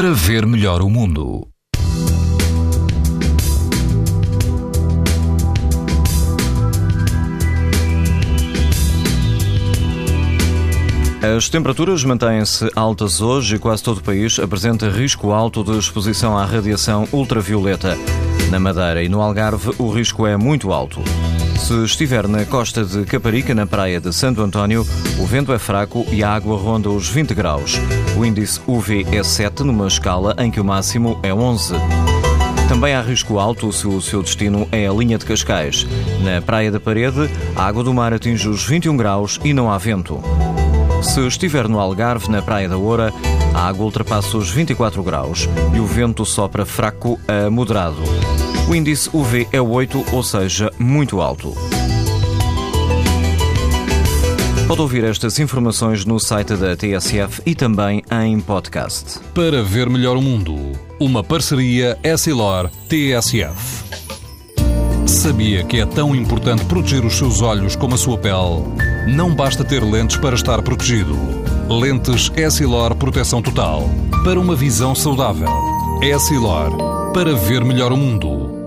para ver melhor o mundo. As temperaturas mantêm-se altas hoje e quase todo o país apresenta risco alto de exposição à radiação ultravioleta. Na Madeira e no Algarve, o risco é muito alto. Se estiver na costa de Caparica, na praia de Santo António, o vento é fraco e a água ronda os 20 graus. O índice UV é 7, numa escala em que o máximo é 11. Também há risco alto se o seu destino é a linha de Cascais. Na Praia da Parede, a água do mar atinge os 21 graus e não há vento. Se estiver no Algarve, na Praia da Oura, a água ultrapassa os 24 graus e o vento sopra fraco a moderado. O índice UV é 8, ou seja, muito alto. Pode ouvir estas informações no site da TSF e também em podcast. Para ver melhor o mundo, uma parceria Essilor-TSF. Sabia que é tão importante proteger os seus olhos como a sua pele? Não basta ter lentes para estar protegido. Lentes Essilor Proteção Total. Para uma visão saudável. Essilor. Para ver melhor o mundo.